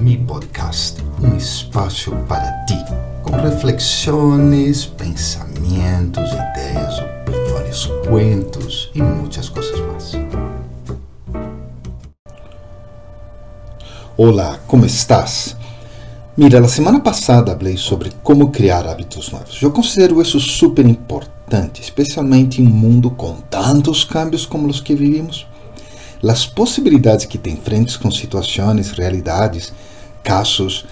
Mi Podcast, um espaço para ti, com reflexões, pensamentos, ideias, opiniões, cuentos e muitas coisas mais. Olá, como estás? Mira, a semana passada falei sobre como criar hábitos novos. Eu considero isso super importante, especialmente em um mundo com tantos cambios como os que vivimos as possibilidades que tem frentes com situações, realidades, casos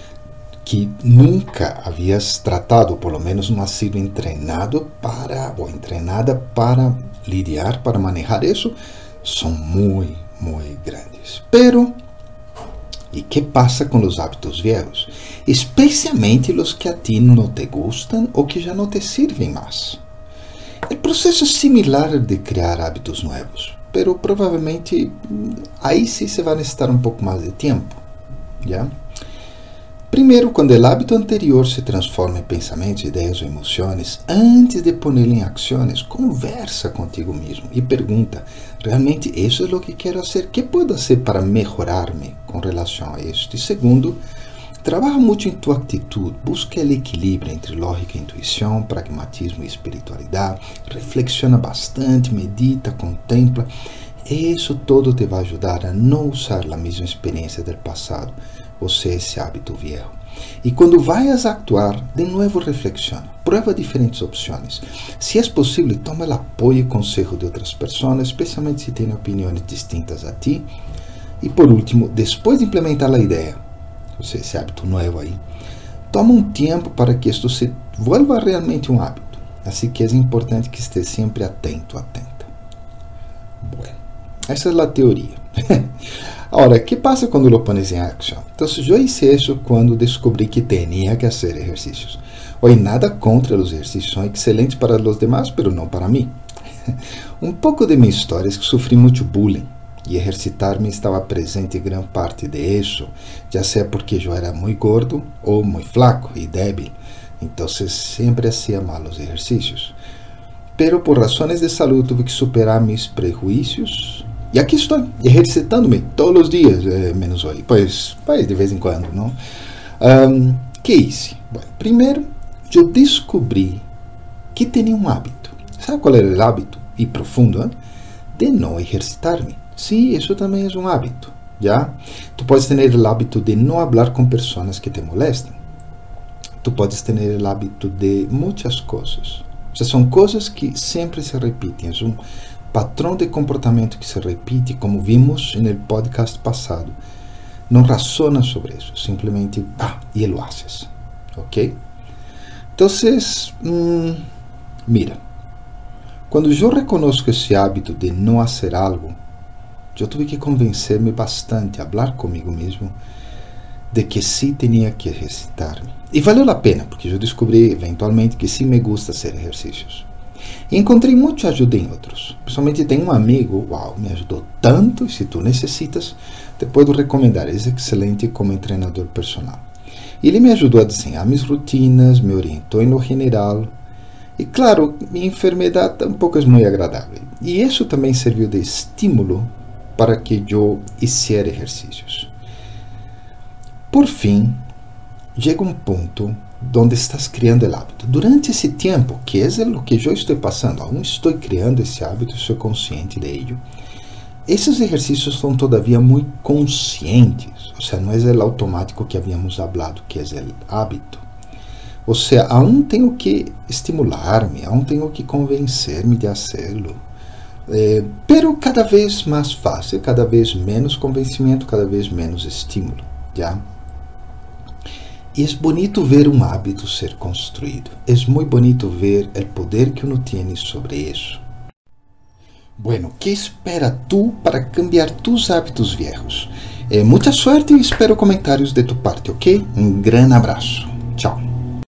que nunca havias tratado, ou pelo menos não ha sido treinado para ou treinada para lidiar, para manejar isso, são muito, muito grandes. Pero e que passa com os hábitos viejos? Especialmente os que a ti não te gustam ou que já não te servem mais. O processo é similar de criar hábitos novos pero provavelmente aí sim se vai necessitar um pouco mais de tempo. já? Primeiro, quando o hábito anterior se transforma em pensamentos, ideias ou emoções, antes de pô-lo em ações, conversa contigo mesmo e pergunta: realmente isso é o que quero fazer? O que posso fazer para melhorar-me com relação a isto? E segundo, Trabalha muito em tua atitude, busca o equilíbrio entre lógica e intuição, pragmatismo e espiritualidade, reflexiona bastante, medita, contempla. Isso todo te vai ajudar a não usar a mesma experiência do passado, ou seja, esse hábito viejo. E quando vayas a actuar, de novo reflexiona, prueba diferentes opções. Se é possível, toma o apoio e consejo de outras pessoas, especialmente se têm opiniões distintas a ti. E por último, depois de implementar a ideia, esse hábito novo aí. Toma um tempo para que isto se vuelva realmente um hábito. Assim que é importante que esteja sempre atento, atenta. Essa é a teoria. Agora, o que passa quando lo pones em ação? Então, eu hice isso quando descobri que tinha que fazer exercícios. Hoje, nada contra os exercícios, são excelentes para os demais, mas não para mim. um pouco de minha história é que sofri muito bullying e exercitar-me estava presente em grande parte de isso, já porque eu era muito gordo ou muito flaco e débil, então sempre hacía mal os exercícios. Pero por razões de saúde tive que superar meus prejuízos e aqui estou, exercitando-me todos os dias, eh, menos hoje, pois, pois de vez em quando, não? Um, hice? Bom, primeiro, eu descobri que tinha um hábito. Sabe qual era o hábito? E profundo, de não exercitar-me. Sí, eso también es un hábito, ¿ya? Tú puedes tener el hábito de no hablar con personas que te molesten. Tú puedes tener el hábito de muchas cosas. O sea, son cosas que siempre se un patrón de comportamiento que se repite, como vimos el podcast pasado. No razonas sobre eso, simplemente, ah, y lo haces. ¿Ok? Entonces, mmm, mira, cuando yo reconozco ese hábito de no hacer algo, eu tive que convencer-me bastante, falar comigo mesmo, de que sim tinha que exercitar-me. E valeu a pena, porque eu descobri eventualmente que sim me gusta fazer exercícios. E encontrei muita ajuda em outros. Principalmente tem um amigo, uau, me ajudou tanto, se tu necessitas, te posso recomendar, é excelente como treinador personal. Ele me ajudou a desenhar minhas rotinas, me orientou lo general. E claro, minha enfermidade tampouco é muito agradável. E isso também serviu de estímulo para que eu hiciera exercícios. Por fim, chega um ponto onde estás criando o hábito. Durante esse tempo, que é o que eu estou passando, aún estou criando esse hábito, sou consciente de ello. Esses exercícios são todavia muito conscientes, ou seja, não é o automático que havíamos falado, que é o hábito. Ou seja, aún tenho que estimular-me, aún tenho que convencer-me de fazê-lo é, pero cada vez mais fácil, cada vez menos convencimento, cada vez menos estímulo, já? E é bonito ver um hábito ser construído. É muito bonito ver o poder que uno tem sobre isso. Bueno, que espera tu para cambiar tus hábitos viejos? Eh, muita sorte e espero comentários de tu parte, ok? Um grande abraço.